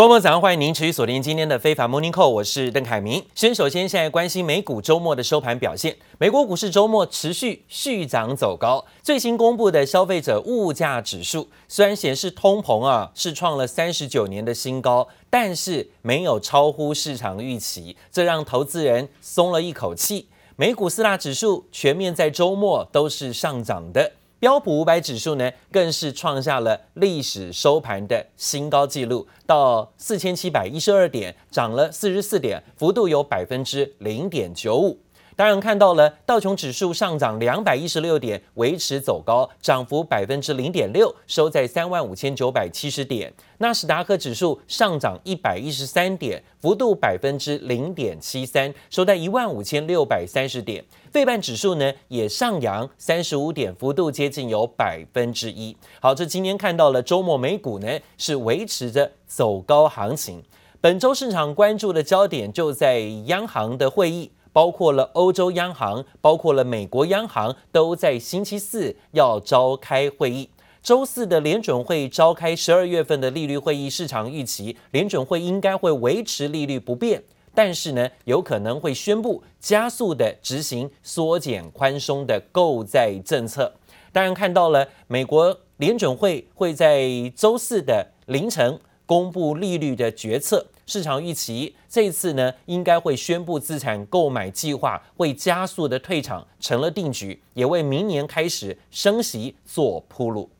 周末早上，欢迎您持续锁定今天的非凡 Morning Call，我是邓凯明。先首先现在关心美股周末的收盘表现，美国股市周末持续续涨走高。最新公布的消费者物价指数虽然显示通膨啊是创了三十九年的新高，但是没有超乎市场预期，这让投资人松了一口气。美股四大指数全面在周末都是上涨的。标普五百指数呢，更是创下了历史收盘的新高纪录，到四千七百一十二点，涨了四十四点，幅度有百分之零点九五。当然看到了道琼指数上涨两百一十六点，维持走高，涨幅百分之零点六，收在三万五千九百七十点。纳斯达克指数上涨一百一十三点，幅度百分之零点七三，收在一万五千六百三十点。费半指数呢也上扬三十五点，幅度接近有百分之一。好，这今天看到了周末美股呢是维持着走高行情。本周市场关注的焦点就在央行的会议。包括了欧洲央行，包括了美国央行，都在星期四要召开会议。周四的联准会召开十二月份的利率会议，市场预期联准会应该会维持利率不变，但是呢，有可能会宣布加速的执行缩减宽松的购债政策。当然，看到了美国联准会会在周四的凌晨公布利率的决策。市场预期这次呢，应该会宣布资产购买计划会加速的退场成了定局，也为明年开始升息做铺路。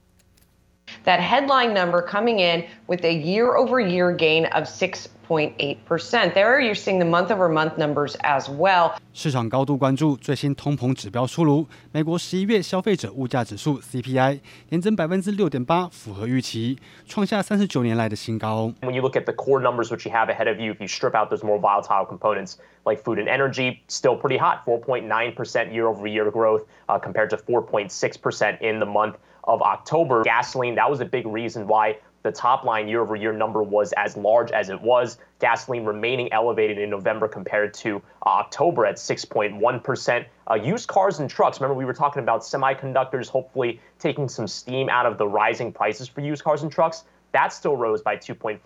That headline number coming in with a year-over-year gain of six. Point eight percent. There you're seeing the month-over-month numbers as well. 市场高度关注最新通膨指标出炉，美国十一月消费者物价指数 CPI 年增百分之六点八，符合预期，创下三十九年来的新高。When you look at the core numbers which you have ahead of you, if you strip out those more volatile components like food and energy, still pretty hot, four point nine percent year-over-year growth, uh, compared to four point six percent in the month of October. Gasoline, that was a big reason why. the top line year over year number was as large as it was. Gasoline remaining elevated in November compared to October at 6.1%. Uh, used cars and trucks, remember we were talking about semiconductors hopefully taking some steam out of the rising prices for used cars and trucks That still rose by 2.5%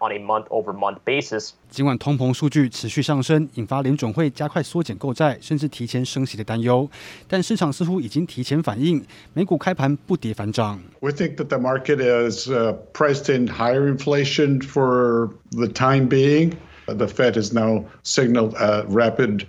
on a month-over-month basis. 尽管通膨数据持续上升，引发联准会加快缩减购债，甚至提前升息的担忧，但市场似乎已经提前反应，美股开盘不跌反涨。We think that the market is priced in higher inflation for the time being. The Fed has now signaled a rapid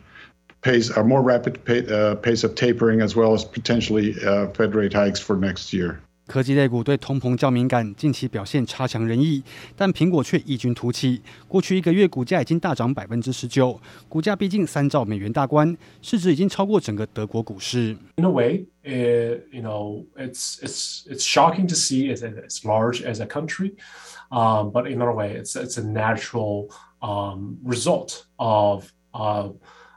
pace, a more rapid pace of tapering, as well as potentially Fed rate hikes for next year. 科技类股对通膨较敏感，近期表现差强人意，但苹果却异军突起。过去一个月，股价已经大涨百分之十九，股价逼近三兆美元大关，市值已经超过整个德国股市。In a way, it, you know, it's it's it's shocking to see it's as large as a country, um, but in another way, it's it's a natural um result of uh,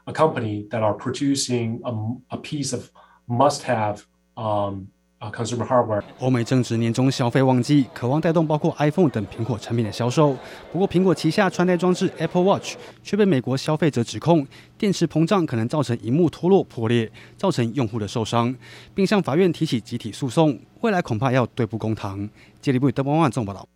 a company that are producing a a piece of must have um. 啊，consumer hardware。欧美正值年终消费旺季，渴望带动包括 iPhone 等苹果产品的销售。不过，苹果旗下穿戴装置 Apple Watch 却被美国消费者指控电池膨胀可能造成荧幕脱落破裂，造成用户的受伤，并向法院提起集体诉讼。未来恐怕要对簿公堂。杰里布德邦万总报道。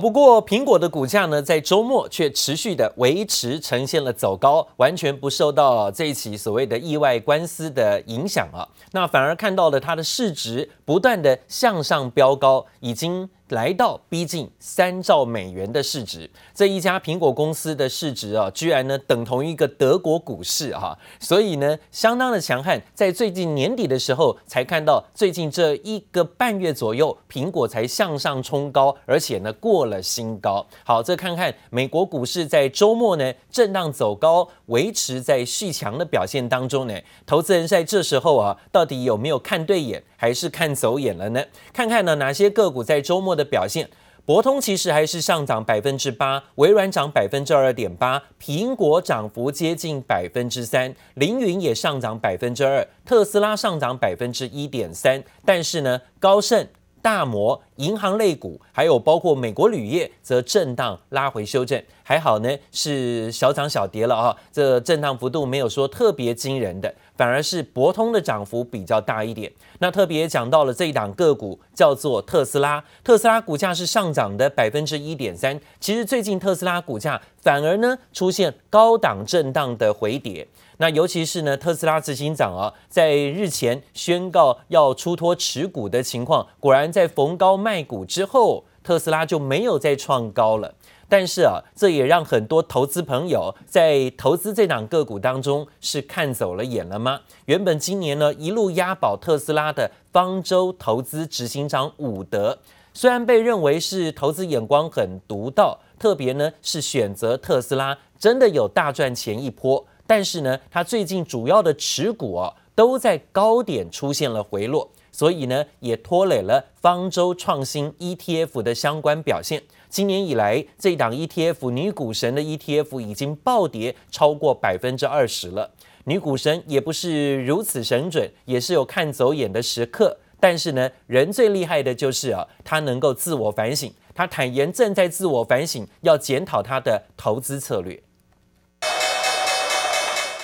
不过，苹果的股价呢，在周末却持续的维持呈现了走高，完全不受到这一起所谓的意外官司的影响啊。那反而看到了它的市值不断的向上飙高，已经。来到逼近三兆美元的市值，这一家苹果公司的市值啊，居然呢等同于一个德国股市哈，所以呢相当的强悍。在最近年底的时候，才看到最近这一个半月左右，苹果才向上冲高，而且呢过了新高。好，这看看美国股市在周末呢震荡走高，维持在续强的表现当中呢，投资人在这时候啊，到底有没有看对眼？还是看走眼了呢？看看呢哪些个股在周末的表现？博通其实还是上涨百分之八，微软涨百分之二点八，苹果涨幅接近百分之三，凌云也上涨百分之二，特斯拉上涨百分之一点三。但是呢，高盛、大摩、银行类股，还有包括美国铝业，则震荡拉回修正。还好呢，是小涨小跌了啊，这震荡幅度没有说特别惊人的，反而是博通的涨幅比较大一点。那特别讲到了这一档个股叫做特斯拉，特斯拉股价是上涨的百分之一点三。其实最近特斯拉股价反而呢出现高档震荡的回跌。那尤其是呢，特斯拉执行长啊，在日前宣告要出脱持股的情况，果然在逢高卖股之后，特斯拉就没有再创高了。但是啊，这也让很多投资朋友在投资这档个股当中是看走了眼了吗？原本今年呢一路押宝特斯拉的方舟投资执行长伍德，虽然被认为是投资眼光很独到，特别呢是选择特斯拉真的有大赚钱一波。但是呢，他最近主要的持股哦，都在高点出现了回落，所以呢，也拖累了方舟创新 ETF 的相关表现。今年以来，这一档 ETF 女股神的 ETF 已经暴跌超过百分之二十了。女股神也不是如此神准，也是有看走眼的时刻。但是呢，人最厉害的就是啊，他能够自我反省。他坦言正在自我反省，要检讨他的投资策略。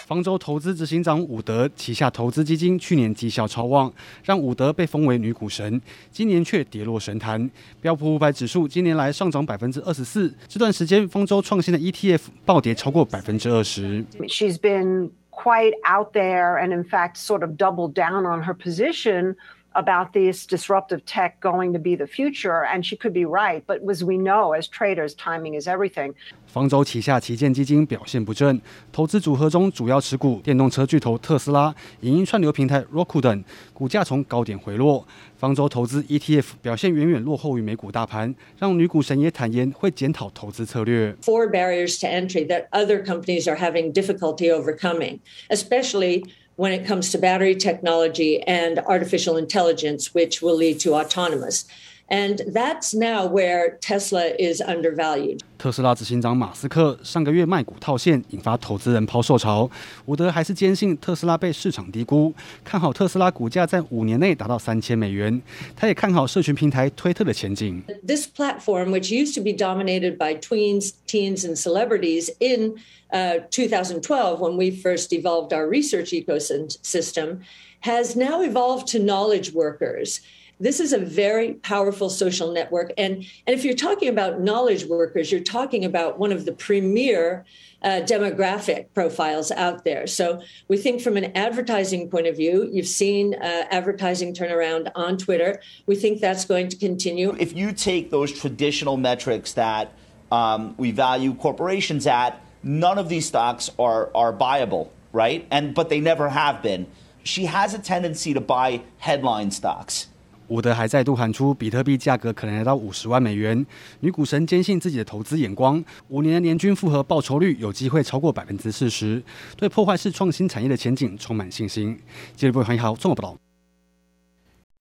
方舟投资执行长伍德旗下投资基金去年绩效超旺，让伍德被封为女股神，今年却跌落神坛。标普五百指数今年来上涨百分之二十四，这段时间方舟创新的 ETF 暴跌超过百分之二十。She's been quite out there and in fact sort of doubled down on her position. About this disruptive tech going to be the future, and she could be right. But as we know, as traders, timing is everything. 方舟旗下旗舰基金表现不振，投资组合中主要持股电动车巨头特斯拉、影音串流平台 Roku 等，股价从高点回落。方舟投资 ETF 表现远远落后于美股大盘，让女股神也坦言会检讨投资策略。Four barriers to entry that other companies are having difficulty overcoming, especially. when it comes to battery technology and artificial intelligence, which will lead to autonomous. And that's now where Tesla is undervalued. 特斯拉执行长马斯克上个月卖股套现，引发投资人抛售潮。伍德还是坚信特斯拉被市场低估，看好特斯拉股价在五年内达到三千美元。他也看好社群平台推特的前景。This platform, which used to be dominated by tweens, teens, and celebrities in uh, 2012, when we first evolved our research ecosystem, has now evolved to knowledge workers. This is a very powerful social network. And, and if you're talking about knowledge workers, you're talking about one of the premier uh, demographic profiles out there. So we think from an advertising point of view, you've seen uh, advertising turnaround on Twitter. We think that's going to continue. If you take those traditional metrics that um, we value corporations at, none of these stocks are, are buyable, right? And, but they never have been. She has a tendency to buy headline stocks. 伍德还再度喊出，比特币价格可能来到五十万美元。女股神坚信自己的投资眼光，五年的年均复合报酬率有机会超过百分之四十，对破坏式创新产业的前景充满信心。接着，欢迎好，综合报道。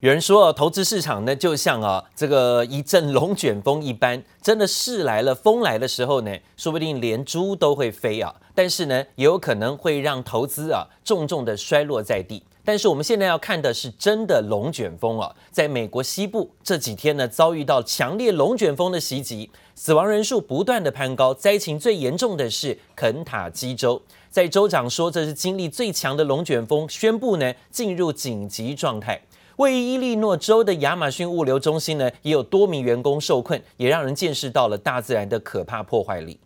有人说，投资市场呢，就像啊这个一阵龙卷风一般，真的势来了，风来的时候呢，说不定连猪都会飞啊。但是呢，也有可能会让投资啊重重的衰落在地。但是我们现在要看的是真的龙卷风啊，在美国西部这几天呢，遭遇到强烈龙卷风的袭击，死亡人数不断的攀高，灾情最严重的是肯塔基州，在州长说这是经历最强的龙卷风，宣布呢进入紧急状态。位于伊利诺州的亚马逊物流中心呢，也有多名员工受困，也让人见识到了大自然的可怕破坏力。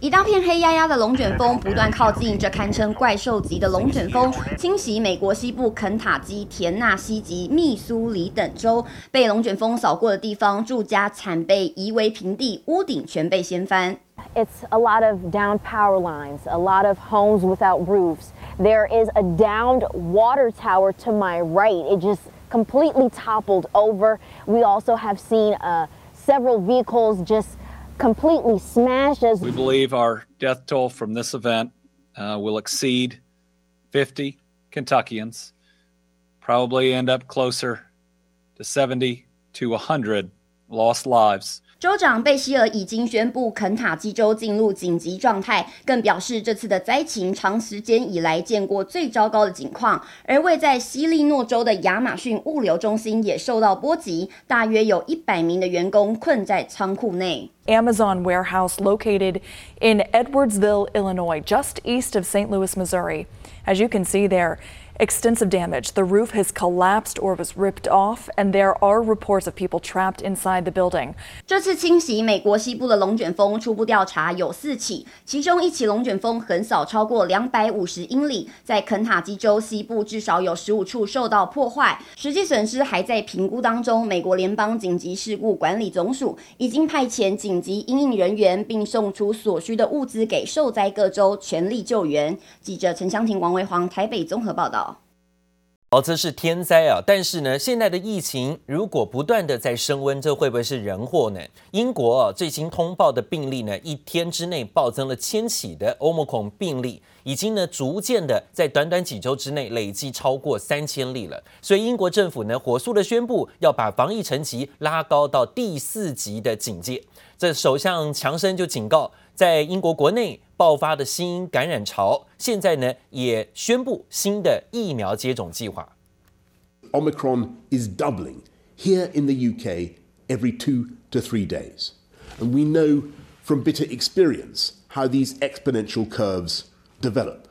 一大片黑压压的龙卷风不断靠近，这堪称怪兽级的龙卷风侵袭美国西部肯塔基、田纳西及密苏里等州。被龙卷风扫过的地方，住家惨被夷为平地，屋顶全被掀翻。It's a lot of down power lines, a lot of homes without roofs. There is a downed water tower to my right. It just completely toppled over. We also have seen uh, several vehicles just completely smashed as we believe our death toll from this event uh, will exceed 50 Kentuckians, probably end up closer to 70 to 100 lost lives. 州长贝希尔已经宣布肯塔基州进入紧急状态，更表示这次的灾情长时间以来见过最糟糕的景况。而位在西利诺州的亚马逊物流中心也受到波及，大约有一百名的员工困在仓库内。Amazon warehouse located in Edwardsville, Illinois, just east of St. Louis, Missouri. As you can see there. Extensive damage. The roof has collapsed or was ripped off, and there are reports of people trapped inside the building. 这次侵袭美国西部的龙卷风，初步调查有四起，其中一起龙卷风横扫超过两百五十英里，在肯塔基州西部至少有十五处受到破坏，实际损失还在评估当中。美国联邦紧急事故管理总署已经派遣紧急应应人员，并送出所需的物资给受灾各州，全力救援。记者陈香婷、王维煌台北综合报道。哦，这是天灾啊！但是呢，现在的疫情如果不断的在升温，这会不会是人祸呢？英国，最新通报的病例呢，一天之内暴增了千起的 Omicron 病例，已经呢逐渐的在短短几周之内累计超过三千例了。所以英国政府呢，火速的宣布要把防疫层级拉高到第四级的警戒。这首相强生就警告，在英国国内爆发的新感染潮，现在呢也宣布新的疫苗接种计划。Omicron is doubling here in the UK every two to three days, and we know from bitter experience how these exponential curves develop.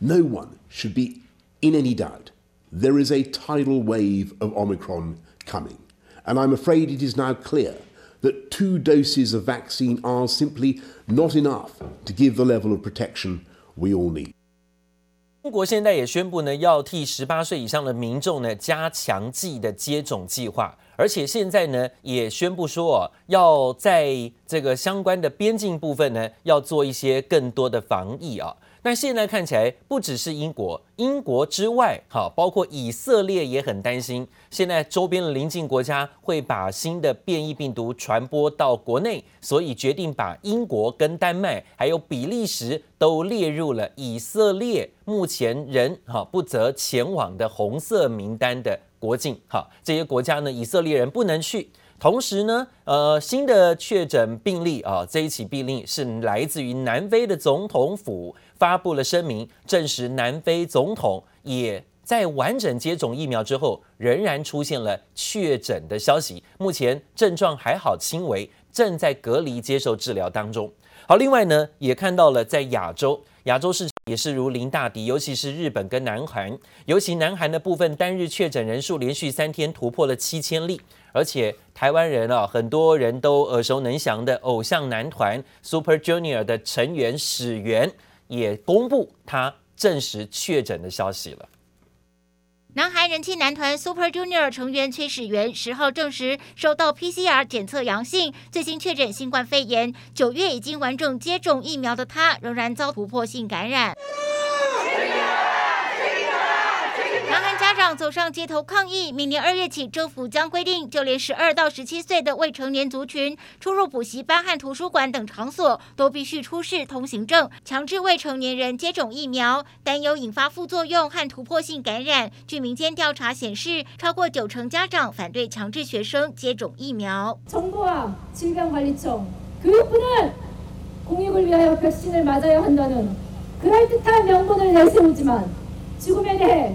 No one should be in any doubt. There is a tidal wave of Omicron coming, and I'm afraid it is now clear that two doses of vaccine are simply not enough to give the level of protection we all need. 中国现在也宣布呢，要替十八岁以上的民众呢加强剂的接种计划，而且现在呢也宣布说，哦要在这个相关的边境部分呢，要做一些更多的防疫啊。那现在看起来，不只是英国，英国之外，哈，包括以色列也很担心。现在周边的邻近国家会把新的变异病毒传播到国内，所以决定把英国跟丹麦还有比利时都列入了以色列目前人哈不得前往的红色名单的国境。哈，这些国家呢，以色列人不能去。同时呢，呃，新的确诊病例啊，这一起病例是来自于南非的总统府发布了声明，证实南非总统也在完整接种疫苗之后，仍然出现了确诊的消息。目前症状还好轻微，正在隔离接受治疗当中。好，另外呢，也看到了在亚洲，亚洲市场也是如临大敌，尤其是日本跟南韩，尤其南韩的部分单日确诊人数连续三天突破了七千例。而且台湾人啊，很多人都耳熟能详的偶像男团 Super Junior 的成员始源也公布他证实确诊的消息了。南韩人气男团 Super Junior 成员崔始源十号证实收到 PCR 检测阳性，最新确诊新冠肺炎。九月已经完整接种疫苗的他，仍然遭突破性感染。南韩家长走上街头抗议，明年二月起，政府将规定，就连十二到十七岁的未成年族群出入补习班和图书馆等场所，都必须出示通行证，强制未成年人接种疫苗，担忧引发副作用和突破性感染。据民间调查显示，超过九成家长反对强制学生接种疫苗。정부와질병관리청교육부는공익을위하여백신을맞아야한다는그럴듯한명분을내세우지만죽음에대해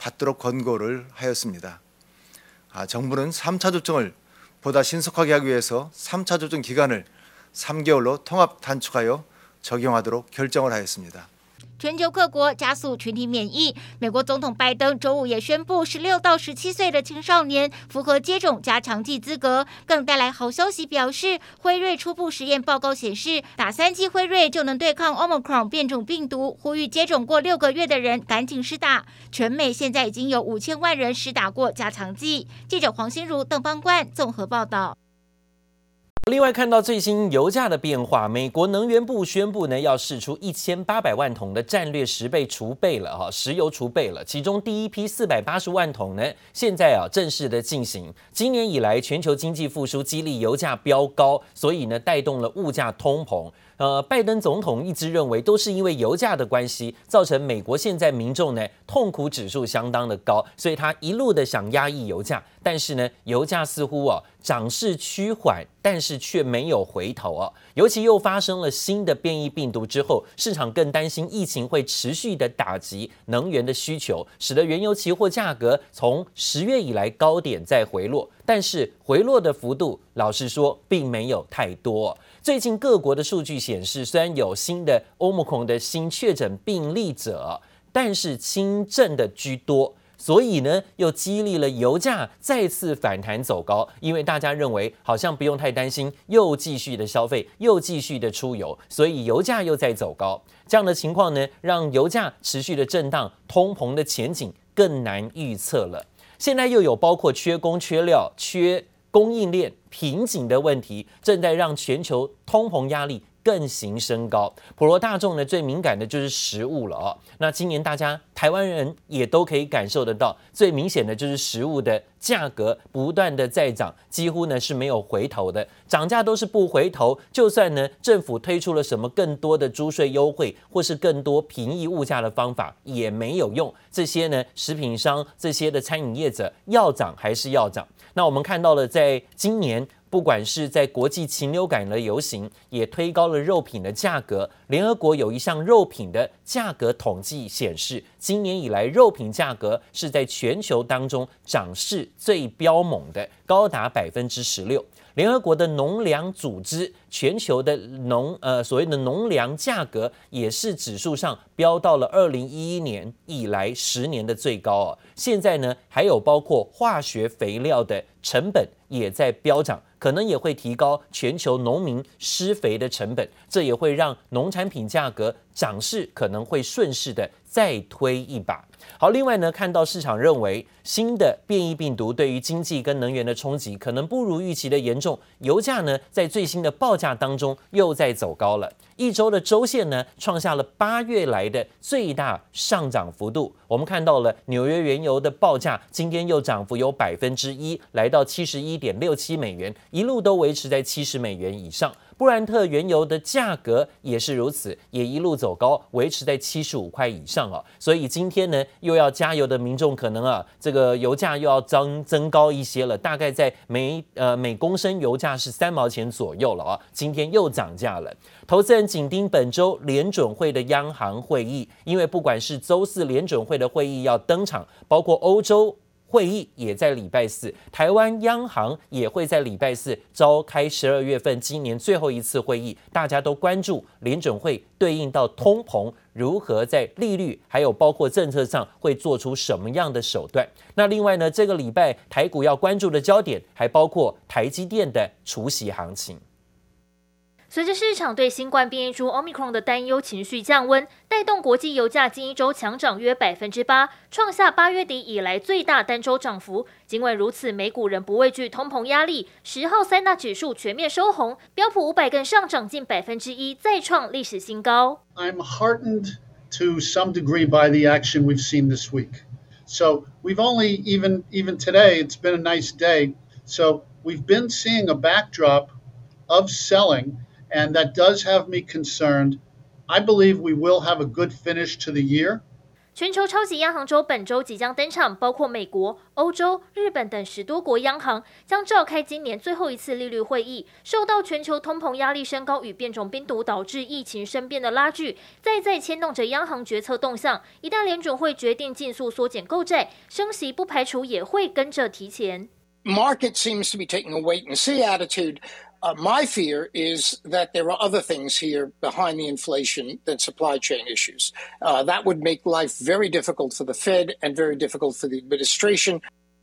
받도록 권고를 하였습니다. 아, 정부는 3차 접종을 보다 신속하게 하기 위해서 3차 접종 기간을 3개월로 통합 단축하여 적용하도록 결정을 하였습니다. 全球各国加速群体免疫。美国总统拜登周五也宣布，十六到十七岁的青少年符合接种加强剂资格。更带来好消息，表示辉瑞初步实验报告显示，打三剂辉瑞就能对抗 Omicron 变种病毒。呼吁接种过六个月的人赶紧施打。全美现在已经有五千万人施打过加强剂。记者黄心如、邓邦冠综合报道。另外看到最新油价的变化，美国能源部宣布呢，要释出一千八百万桶的战略十倍储备了哈，石油储备了。其中第一批四百八十万桶呢，现在啊正式的进行。今年以来，全球经济复苏激励油价飙高，所以呢带动了物价通膨。呃，拜登总统一直认为都是因为油价的关系，造成美国现在民众呢痛苦指数相当的高，所以他一路的想压抑油价。但是呢，油价似乎哦涨势趋缓，但是却没有回头哦。尤其又发生了新的变异病毒之后，市场更担心疫情会持续的打击能源的需求，使得原油期货价格从十月以来高点再回落。但是回落的幅度，老实说，并没有太多。最近各国的数据显示，虽然有新的 Omicron 的新确诊病例者，但是轻症的居多，所以呢，又激励了油价再次反弹走高。因为大家认为好像不用太担心，又继续的消费，又继续的出油，所以油价又在走高。这样的情况呢，让油价持续的震荡，通膨的前景更难预测了。现在又有包括缺工、缺料、缺。供应链瓶颈的问题正在让全球通膨压力更形升高。普罗大众呢，最敏感的就是食物了哦。那今年大家台湾人也都可以感受得到，最明显的就是食物的价格不断的在涨，几乎呢是没有回头的，涨价都是不回头。就算呢政府推出了什么更多的租税优惠，或是更多平抑物价的方法也没有用。这些呢食品商这些的餐饮业者要涨还是要涨。那我们看到了，在今年，不管是在国际禽流感的游行，也推高了肉品的价格。联合国有一项肉品的价格统计显示，今年以来肉品价格是在全球当中涨势最彪猛的，高达百分之十六。联合国的农粮组织全球的农呃所谓的农粮价格也是指数上飙到了二零一一年以来十年的最高哦。现在呢，还有包括化学肥料的成本也在飙涨，可能也会提高全球农民施肥的成本，这也会让农产品价格涨势可能会顺势的再推一把。好，另外呢，看到市场认为新的变异病毒对于经济跟能源的冲击可能不如预期的严重，油价呢在最新的报价当中又在走高了，一周的周线呢创下了八月来的最大上涨幅度。我们看到了纽约原油的报价今天又涨幅有百分之一，来到七十一点六七美元，一路都维持在七十美元以上。布兰特原油的价格也是如此，也一路走高，维持在七十五块以上啊。所以今天呢，又要加油的民众可能啊，这个油价又要增增高一些了，大概在每呃每公升油价是三毛钱左右了啊。今天又涨价了，投资人紧盯本周联准会的央行会议，因为不管是周四联准会的会议要登场，包括欧洲。会议也在礼拜四，台湾央行也会在礼拜四召开十二月份今年最后一次会议，大家都关注联准会对应到通膨如何在利率还有包括政策上会做出什么样的手段。那另外呢，这个礼拜台股要关注的焦点还包括台积电的除息行情。随着市场对新冠变异株 Omicron 的担忧情绪降温，带动国际油价近一周强涨约百分之八，创下八月底以来最大单周涨幅。尽管如此，美股仍不畏惧通膨压力，十号三大指数全面收红，标普五百更上涨近百分之一，再创历史新高。I'm heartened to some degree by the action we've seen this week. So we've only even even today, it's been a nice day. So we've been seeing a backdrop of selling. And that does have me concerned. I believe we will have a good finish to the year. 全球超级央行周本周即将登场，包括美国、欧洲、日本等十多国央行将召开今年最后一次利率会议。受到全球通膨压力升高与变种病毒导致疫情生变的拉锯，再再牵动着央行决策动向。一旦联准会决定尽速缩减购债，升息不排除也会跟着提前。Market seems to be taking a wait and see attitude. Uh, my fear is that there are other things here behind the inflation than supply chain issues. Uh, that would make life very difficult for the Fed and very difficult for the administration.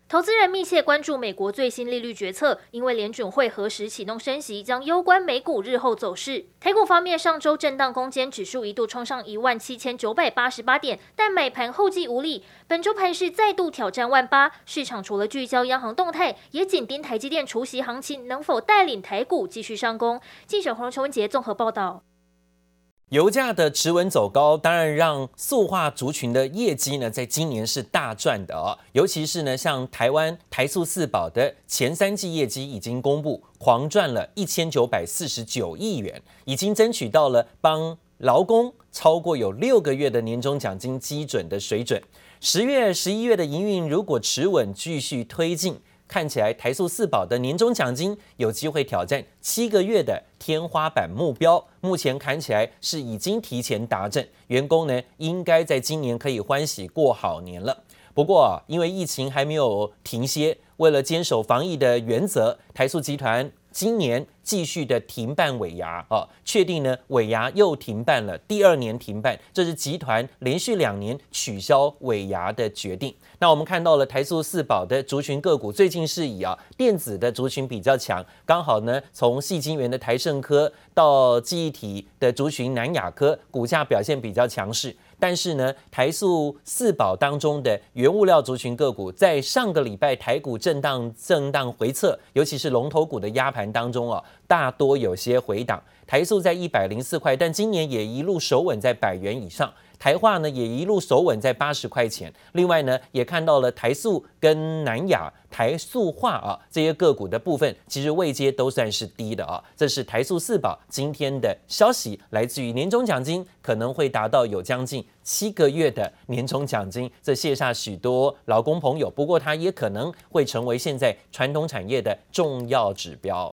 投资人密切关注美国最新利率决策，因为联准会何时启动升息将攸关美股日后走势。台股方面，上周震荡攻坚，指数一度冲上一万七千九百八十八点，但买盘后继无力。本周盘势再度挑战万八，市场除了聚焦央行动态，也紧盯台积电除息行情能否带领台股继续上攻。记者黄崇文杰综合报道。油价的持稳走高，当然让塑化族群的业绩呢，在今年是大赚的哦。尤其是呢，像台湾台塑四宝的前三季业绩已经公布，狂赚了一千九百四十九亿元，已经争取到了帮劳工超过有六个月的年终奖金基准的水准。十月、十一月的营运如果持稳继续推进。看起来台塑四宝的年终奖金有机会挑战七个月的天花板目标，目前看起来是已经提前达阵，员工呢应该在今年可以欢喜过好年了。不过因为疫情还没有停歇，为了坚守防疫的原则，台塑集团。今年继续的停办尾牙啊，确定呢尾牙又停办了，第二年停办，这是集团连续两年取消尾牙的决定。那我们看到了台塑四宝的族群个股，最近是以啊电子的族群比较强，刚好呢从细晶圆的台盛科到记忆体的族群南亚科，股价表现比较强势。但是呢，台塑四宝当中的原物料族群个股，在上个礼拜台股震荡震荡回测，尤其是龙头股的压盘当中啊，大多有些回档。台塑在一百零四块，但今年也一路守稳在百元以上。台化呢也一路守稳在八十块钱，另外呢也看到了台塑跟南亚、台塑化啊这些个股的部分，其实位阶都算是低的啊。这是台塑四宝今天的消息，来自于年终奖金可能会达到有将近七个月的年终奖金，这卸下许多劳工朋友。不过它也可能会成为现在传统产业的重要指标。